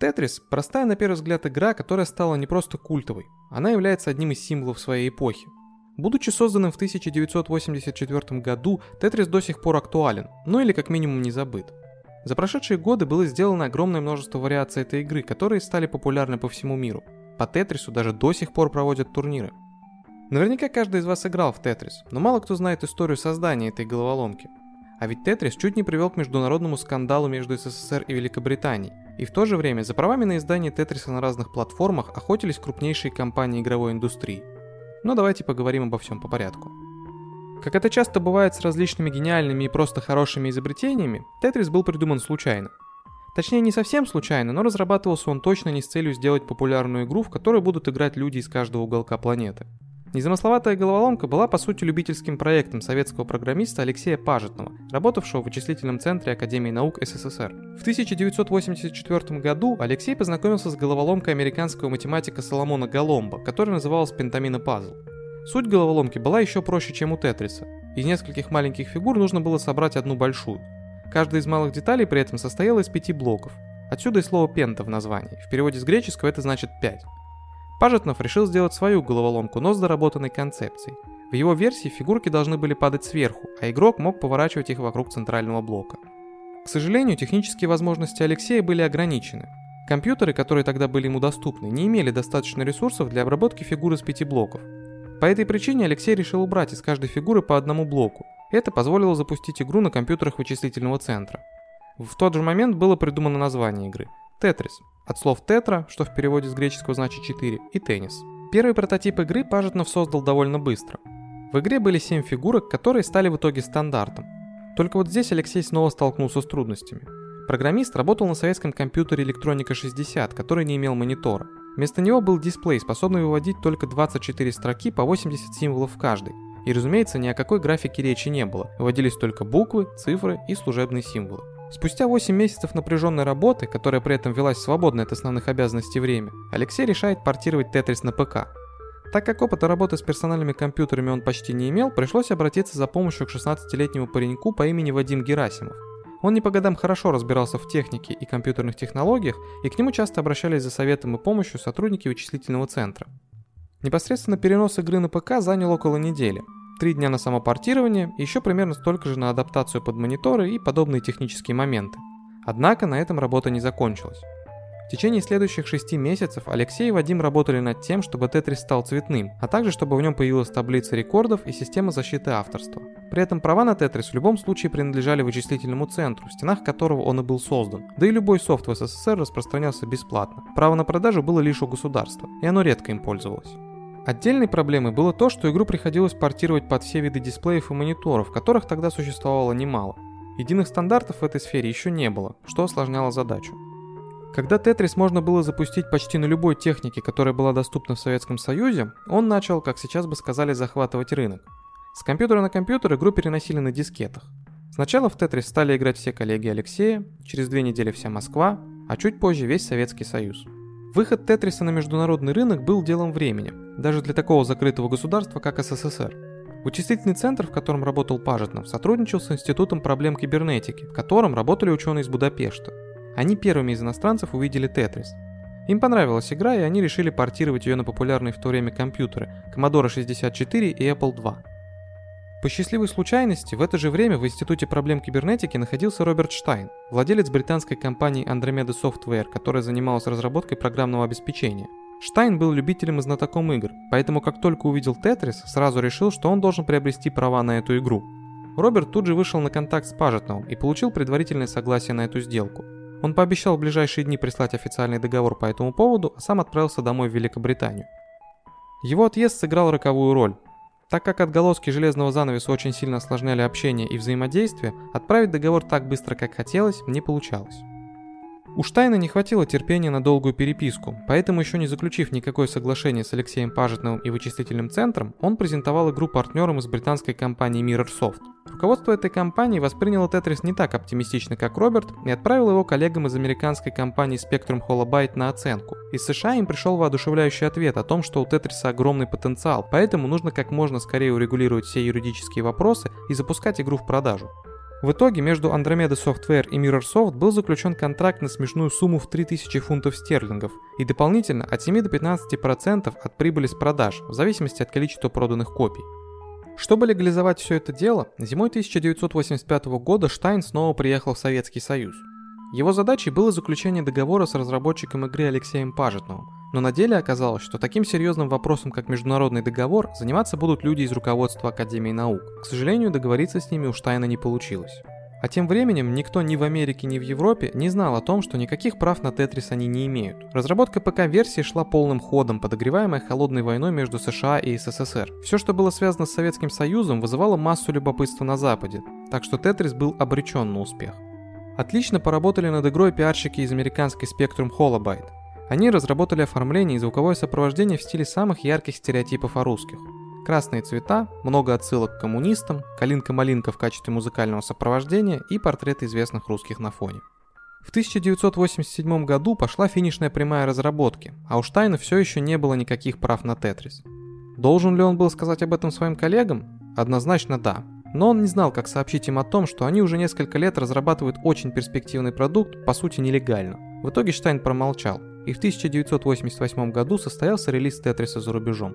Тетрис – простая на первый взгляд игра, которая стала не просто культовой. Она является одним из символов своей эпохи. Будучи созданным в 1984 году, Тетрис до сих пор актуален, ну или как минимум не забыт. За прошедшие годы было сделано огромное множество вариаций этой игры, которые стали популярны по всему миру. По Тетрису даже до сих пор проводят турниры. Наверняка каждый из вас играл в Тетрис, но мало кто знает историю создания этой головоломки. А ведь Тетрис чуть не привел к международному скандалу между СССР и Великобританией, и в то же время за правами на издание Тетриса на разных платформах охотились крупнейшие компании игровой индустрии. Но давайте поговорим обо всем по порядку. Как это часто бывает с различными гениальными и просто хорошими изобретениями, Тетрис был придуман случайно. Точнее, не совсем случайно, но разрабатывался он точно не с целью сделать популярную игру, в которой будут играть люди из каждого уголка планеты. Незамысловатая головоломка была по сути любительским проектом советского программиста Алексея Пажетного, работавшего в вычислительном центре Академии наук СССР. В 1984 году Алексей познакомился с головоломкой американского математика Соломона Галомба, которая называлась Пентамина Пазл. Суть головоломки была еще проще, чем у Тетриса. Из нескольких маленьких фигур нужно было собрать одну большую. Каждая из малых деталей при этом состояла из пяти блоков. Отсюда и слово «пента» в названии. В переводе с греческого это значит «пять». Пажетнов решил сделать свою головоломку, но с доработанной концепцией. В его версии фигурки должны были падать сверху, а игрок мог поворачивать их вокруг центрального блока. К сожалению, технические возможности Алексея были ограничены. Компьютеры, которые тогда были ему доступны, не имели достаточно ресурсов для обработки фигур из пяти блоков. По этой причине Алексей решил убрать из каждой фигуры по одному блоку. Это позволило запустить игру на компьютерах вычислительного центра. В тот же момент было придумано название игры – Тетрис, от слов тетра, что в переводе с греческого значит 4, и теннис. Первый прототип игры Пажетнов создал довольно быстро. В игре были 7 фигурок, которые стали в итоге стандартом. Только вот здесь Алексей снова столкнулся с трудностями. Программист работал на советском компьютере Электроника 60, который не имел монитора. Вместо него был дисплей, способный выводить только 24 строки по 80 символов в каждой. И разумеется, ни о какой графике речи не было, выводились только буквы, цифры и служебные символы. Спустя 8 месяцев напряженной работы, которая при этом велась свободное от основных обязанностей время, Алексей решает портировать Тетрис на ПК. Так как опыта работы с персональными компьютерами он почти не имел, пришлось обратиться за помощью к 16-летнему пареньку по имени Вадим Герасимов. Он не по годам хорошо разбирался в технике и компьютерных технологиях, и к нему часто обращались за советом и помощью сотрудники вычислительного центра. Непосредственно перенос игры на ПК занял около недели. Три дня на самопортирование и еще примерно столько же на адаптацию под мониторы и подобные технические моменты. Однако на этом работа не закончилась. В течение следующих шести месяцев Алексей и Вадим работали над тем, чтобы Тетрис стал цветным, а также чтобы в нем появилась таблица рекордов и система защиты авторства. При этом права на Тетрис в любом случае принадлежали вычислительному центру, в стенах которого он и был создан. Да и любой софт в СССР распространялся бесплатно. Право на продажу было лишь у государства, и оно редко им пользовалось. Отдельной проблемой было то, что игру приходилось портировать под все виды дисплеев и мониторов, которых тогда существовало немало. Единых стандартов в этой сфере еще не было, что осложняло задачу. Когда Тетрис можно было запустить почти на любой технике, которая была доступна в Советском Союзе, он начал, как сейчас бы сказали, захватывать рынок. С компьютера на компьютер игру переносили на дискетах. Сначала в Тетрис стали играть все коллеги Алексея, через две недели вся Москва, а чуть позже весь Советский Союз. Выход Тетриса на международный рынок был делом времени, даже для такого закрытого государства, как СССР. Вычислительный центр, в котором работал Пажетнов, сотрудничал с Институтом проблем кибернетики, в котором работали ученые из Будапешта. Они первыми из иностранцев увидели Тетрис. Им понравилась игра, и они решили портировать ее на популярные в то время компьютеры Commodore 64 и Apple II. По счастливой случайности, в это же время в Институте проблем кибернетики находился Роберт Штайн, владелец британской компании Andromeda Software, которая занималась разработкой программного обеспечения. Штайн был любителем и знатоком игр, поэтому как только увидел Тетрис, сразу решил, что он должен приобрести права на эту игру. Роберт тут же вышел на контакт с Пажетновым и получил предварительное согласие на эту сделку. Он пообещал в ближайшие дни прислать официальный договор по этому поводу, а сам отправился домой в Великобританию. Его отъезд сыграл роковую роль. Так как отголоски железного занавеса очень сильно осложняли общение и взаимодействие, отправить договор так быстро, как хотелось, не получалось. У Штайна не хватило терпения на долгую переписку, поэтому еще не заключив никакое соглашение с Алексеем Пажетновым и вычислительным центром, он презентовал игру партнерам из британской компании MirrorSoft. Руководство этой компании восприняло Тетрис не так оптимистично, как Роберт, и отправило его коллегам из американской компании Spectrum Holobyte на оценку. Из США им пришел воодушевляющий ответ о том, что у Тетриса огромный потенциал, поэтому нужно как можно скорее урегулировать все юридические вопросы и запускать игру в продажу. В итоге между Andromeda Software и Mirrorsoft был заключен контракт на смешную сумму в 3000 фунтов стерлингов и дополнительно от 7 до 15% от прибыли с продаж, в зависимости от количества проданных копий. Чтобы легализовать все это дело, зимой 1985 года Штайн снова приехал в Советский Союз. Его задачей было заключение договора с разработчиком игры Алексеем Пажетновым, но на деле оказалось, что таким серьезным вопросом, как международный договор, заниматься будут люди из руководства Академии наук. К сожалению, договориться с ними у Штайна не получилось. А тем временем никто ни в Америке, ни в Европе не знал о том, что никаких прав на Тетрис они не имеют. Разработка ПК-версии шла полным ходом, подогреваемая холодной войной между США и СССР. Все, что было связано с Советским Союзом, вызывало массу любопытства на Западе, так что Тетрис был обречен на успех. Отлично поработали над игрой пиарщики из американской Spectrum Holobyte. Они разработали оформление и звуковое сопровождение в стиле самых ярких стереотипов о русских. Красные цвета, много отсылок к коммунистам, калинка-малинка в качестве музыкального сопровождения и портреты известных русских на фоне. В 1987 году пошла финишная прямая разработки, а у Штайна все еще не было никаких прав на Тетрис. Должен ли он был сказать об этом своим коллегам? Однозначно да. Но он не знал, как сообщить им о том, что они уже несколько лет разрабатывают очень перспективный продукт, по сути нелегально. В итоге Штайн промолчал, и в 1988 году состоялся релиз Тетриса за рубежом.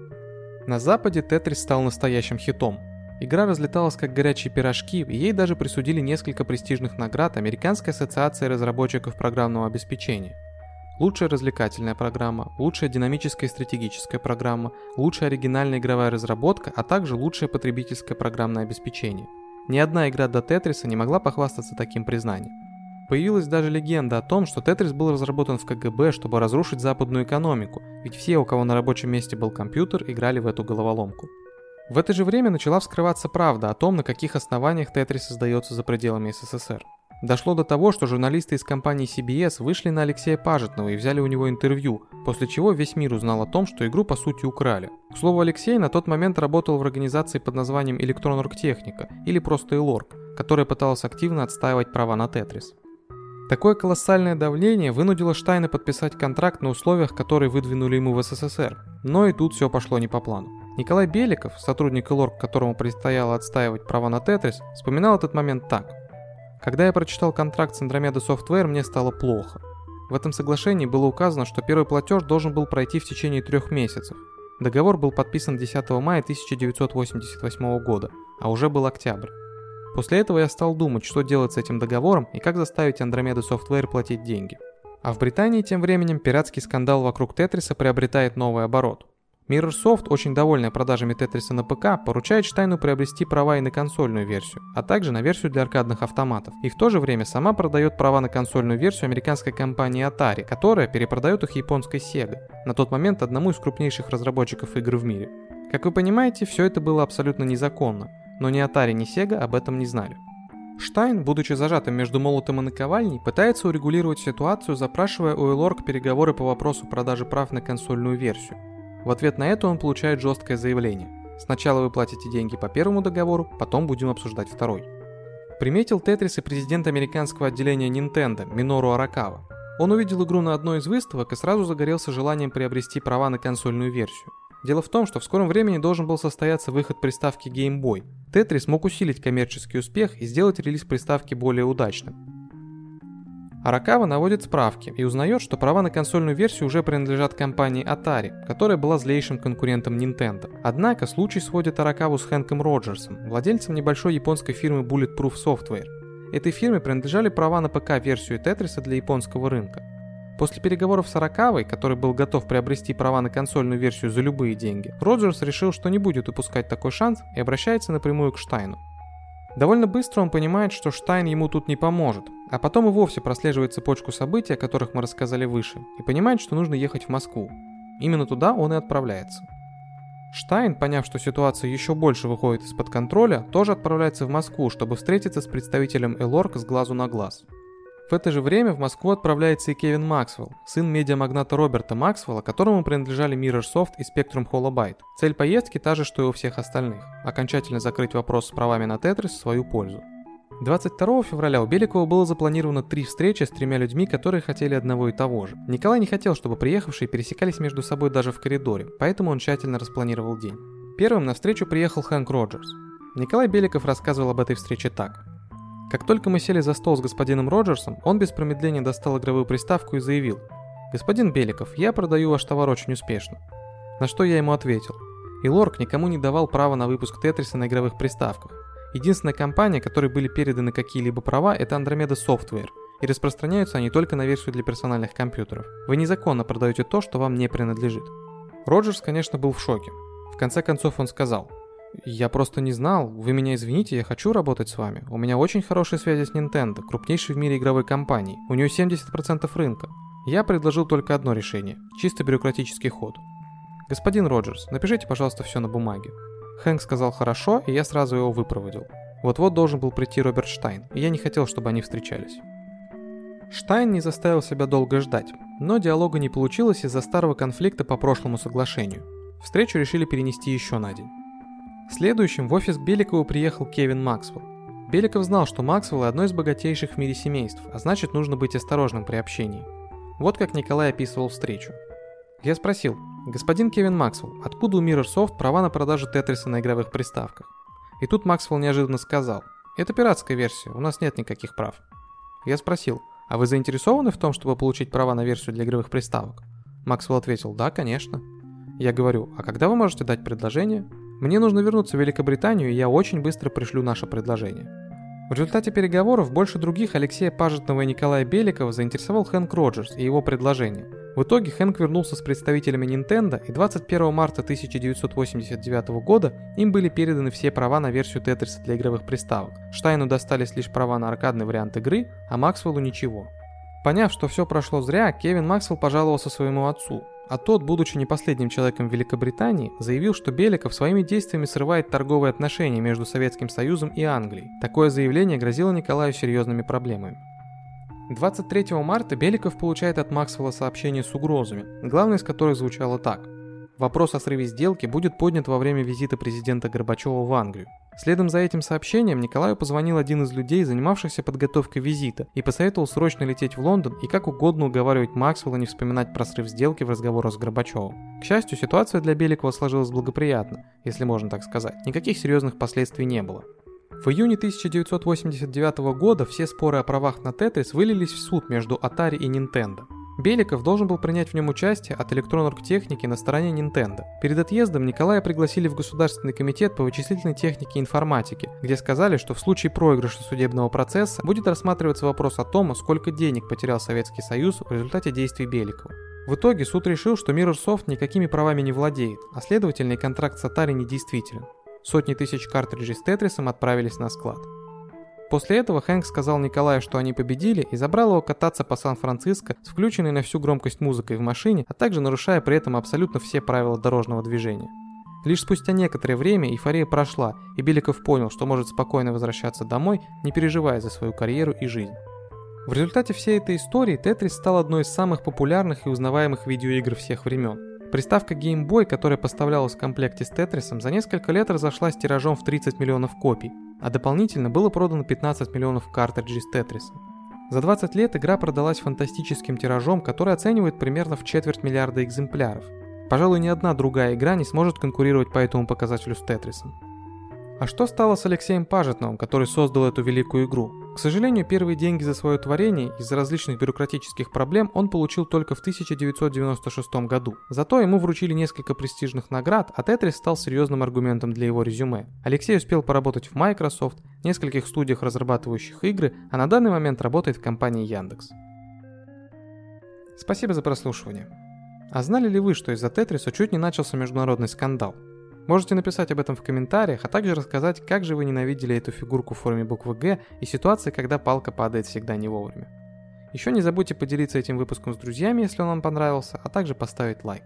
На Западе Тетрис стал настоящим хитом. Игра разлеталась как горячие пирожки, и ей даже присудили несколько престижных наград Американской ассоциации разработчиков программного обеспечения. Лучшая развлекательная программа, лучшая динамическая и стратегическая программа, лучшая оригинальная игровая разработка, а также лучшее потребительское программное обеспечение. Ни одна игра до Тетриса не могла похвастаться таким признанием. Появилась даже легенда о том, что Тетрис был разработан в КГБ, чтобы разрушить западную экономику, ведь все, у кого на рабочем месте был компьютер, играли в эту головоломку. В это же время начала вскрываться правда о том, на каких основаниях Тетрис создается за пределами СССР. Дошло до того, что журналисты из компании CBS вышли на Алексея Пажетного и взяли у него интервью, после чего весь мир узнал о том, что игру по сути украли. К слову, Алексей на тот момент работал в организации под названием Электроноргтехника или просто Элорг, которая пыталась активно отстаивать права на Тетрис. Такое колоссальное давление вынудило Штайна подписать контракт на условиях, которые выдвинули ему в СССР. Но и тут все пошло не по плану. Николай Беликов, сотрудник ИЛОРГ, которому предстояло отстаивать права на Тетрис, вспоминал этот момент так. «Когда я прочитал контракт с Andromeda Software, мне стало плохо. В этом соглашении было указано, что первый платеж должен был пройти в течение трех месяцев. Договор был подписан 10 мая 1988 года, а уже был октябрь. После этого я стал думать, что делать с этим договором и как заставить Andromeda Software платить деньги. А в Британии тем временем пиратский скандал вокруг Тетриса приобретает новый оборот. Mirrorsoft, очень довольная продажами Тетриса на ПК, поручает Штайну приобрести права и на консольную версию, а также на версию для аркадных автоматов. И в то же время сама продает права на консольную версию американской компании Atari, которая перепродает их японской Sega, на тот момент одному из крупнейших разработчиков игр в мире. Как вы понимаете, все это было абсолютно незаконно но ни Atari, ни Sega об этом не знали. Штайн, будучи зажатым между молотом и наковальней, пытается урегулировать ситуацию, запрашивая у Элорг переговоры по вопросу продажи прав на консольную версию. В ответ на это он получает жесткое заявление. Сначала вы платите деньги по первому договору, потом будем обсуждать второй. Приметил Тетрис и президент американского отделения Nintendo Минору Аракава. Он увидел игру на одной из выставок и сразу загорелся желанием приобрести права на консольную версию. Дело в том, что в скором времени должен был состояться выход приставки Game Boy. Tetris смог усилить коммерческий успех и сделать релиз приставки более удачным. Аракава наводит справки и узнает, что права на консольную версию уже принадлежат компании Atari, которая была злейшим конкурентом Nintendo. Однако случай сводит Аракаву с Хэнком Роджерсом, владельцем небольшой японской фирмы Bulletproof Software. Этой фирме принадлежали права на ПК-версию Тетриса для японского рынка. После переговоров с Аракавой, который был готов приобрести права на консольную версию за любые деньги, Роджерс решил, что не будет упускать такой шанс и обращается напрямую к Штайну. Довольно быстро он понимает, что Штайн ему тут не поможет, а потом и вовсе прослеживает цепочку событий, о которых мы рассказали выше, и понимает, что нужно ехать в Москву. Именно туда он и отправляется. Штайн, поняв, что ситуация еще больше выходит из-под контроля, тоже отправляется в Москву, чтобы встретиться с представителем Элорк с глазу на глаз. В это же время в Москву отправляется и Кевин Максвелл, сын медиамагната Роберта Максвелла, которому принадлежали Mirrorsoft и Spectrum Holobyte. Цель поездки та же, что и у всех остальных – окончательно закрыть вопрос с правами на Тетрис в свою пользу. 22 февраля у Беликова было запланировано три встречи с тремя людьми, которые хотели одного и того же. Николай не хотел, чтобы приехавшие пересекались между собой даже в коридоре, поэтому он тщательно распланировал день. Первым на встречу приехал Хэнк Роджерс. Николай Беликов рассказывал об этой встрече так. Как только мы сели за стол с господином Роджерсом, он без промедления достал игровую приставку и заявил «Господин Беликов, я продаю ваш товар очень успешно». На что я ему ответил и Лорк никому не давал права на выпуск Тетриса на игровых приставках. Единственная компания, которой были переданы какие-либо права, это Andromeda Software, и распространяются они только на версию для персональных компьютеров. Вы незаконно продаете то, что вам не принадлежит. Роджерс, конечно, был в шоке. В конце концов он сказал, «Я просто не знал, вы меня извините, я хочу работать с вами. У меня очень хорошие связи с Nintendo, крупнейшей в мире игровой компании. У нее 70% рынка. Я предложил только одно решение, чисто бюрократический ход. «Господин Роджерс, напишите, пожалуйста, все на бумаге». Хэнк сказал «хорошо», и я сразу его выпроводил. Вот-вот должен был прийти Роберт Штайн, и я не хотел, чтобы они встречались. Штайн не заставил себя долго ждать, но диалога не получилось из-за старого конфликта по прошлому соглашению. Встречу решили перенести еще на день. Следующим в офис к Беликову приехал Кевин Максвелл. Беликов знал, что Максвелл одно из богатейших в мире семейств, а значит нужно быть осторожным при общении. Вот как Николай описывал встречу. Я спросил, Господин Кевин Максвелл, откуда у Mirrorsoft права на продажу Тетриса на игровых приставках? И тут Максвелл неожиданно сказал, это пиратская версия, у нас нет никаких прав. Я спросил, а вы заинтересованы в том, чтобы получить права на версию для игровых приставок? Максвелл ответил, да, конечно. Я говорю, а когда вы можете дать предложение? Мне нужно вернуться в Великобританию, и я очень быстро пришлю наше предложение. В результате переговоров больше других Алексея Пажетного и Николая Беликова заинтересовал Хэнк Роджерс и его предложение – в итоге Хэнк вернулся с представителями Nintendo, и 21 марта 1989 года им были переданы все права на версию Тетриса для игровых приставок. Штайну достались лишь права на аркадный вариант игры, а Максвеллу ничего. Поняв, что все прошло зря, Кевин Максвелл пожаловался своему отцу, а тот, будучи не последним человеком в Великобритании, заявил, что Беликов своими действиями срывает торговые отношения между Советским Союзом и Англией. Такое заявление грозило Николаю серьезными проблемами. 23 марта Беликов получает от Максвелла сообщение с угрозами, главное из которых звучало так. Вопрос о срыве сделки будет поднят во время визита президента Горбачева в Англию. Следом за этим сообщением Николаю позвонил один из людей, занимавшихся подготовкой визита, и посоветовал срочно лететь в Лондон и как угодно уговаривать Максвелла не вспоминать про срыв сделки в разговорах с Горбачевым. К счастью, ситуация для Беликова сложилась благоприятно, если можно так сказать. Никаких серьезных последствий не было. В июне 1989 года все споры о правах на Тетрис вылились в суд между Atari и Nintendo. Беликов должен был принять в нем участие от электронорг техники на стороне Nintendo. Перед отъездом Николая пригласили в Государственный комитет по вычислительной технике и информатике, где сказали, что в случае проигрыша судебного процесса будет рассматриваться вопрос о том, сколько денег потерял Советский Союз в результате действий Беликова. В итоге суд решил, что Mirrorsoft никакими правами не владеет, а следовательно и контракт с Atari недействителен. Сотни тысяч картриджей с Тетрисом отправились на склад. После этого Хэнк сказал Николаю, что они победили, и забрал его кататься по Сан-Франциско с включенной на всю громкость музыкой в машине, а также нарушая при этом абсолютно все правила дорожного движения. Лишь спустя некоторое время эйфория прошла, и Беликов понял, что может спокойно возвращаться домой, не переживая за свою карьеру и жизнь. В результате всей этой истории Тетрис стал одной из самых популярных и узнаваемых видеоигр всех времен. Приставка Game Boy, которая поставлялась в комплекте с Тетрисом, за несколько лет разошлась тиражом в 30 миллионов копий, а дополнительно было продано 15 миллионов картриджей с Тетрисом. За 20 лет игра продалась фантастическим тиражом, который оценивает примерно в четверть миллиарда экземпляров. Пожалуй, ни одна другая игра не сможет конкурировать по этому показателю с Тетрисом. А что стало с Алексеем Пажетновым, который создал эту великую игру? К сожалению, первые деньги за свое творение из-за различных бюрократических проблем он получил только в 1996 году. Зато ему вручили несколько престижных наград, а Тетрис стал серьезным аргументом для его резюме. Алексей успел поработать в Microsoft, нескольких студиях, разрабатывающих игры, а на данный момент работает в компании Яндекс. Спасибо за прослушивание. А знали ли вы, что из-за Тетриса чуть не начался международный скандал? Можете написать об этом в комментариях, а также рассказать, как же вы ненавидели эту фигурку в форме буквы «Г» и ситуации, когда палка падает всегда не вовремя. Еще не забудьте поделиться этим выпуском с друзьями, если он вам понравился, а также поставить лайк.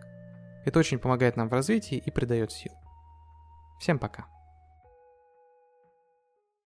Это очень помогает нам в развитии и придает сил. Всем пока.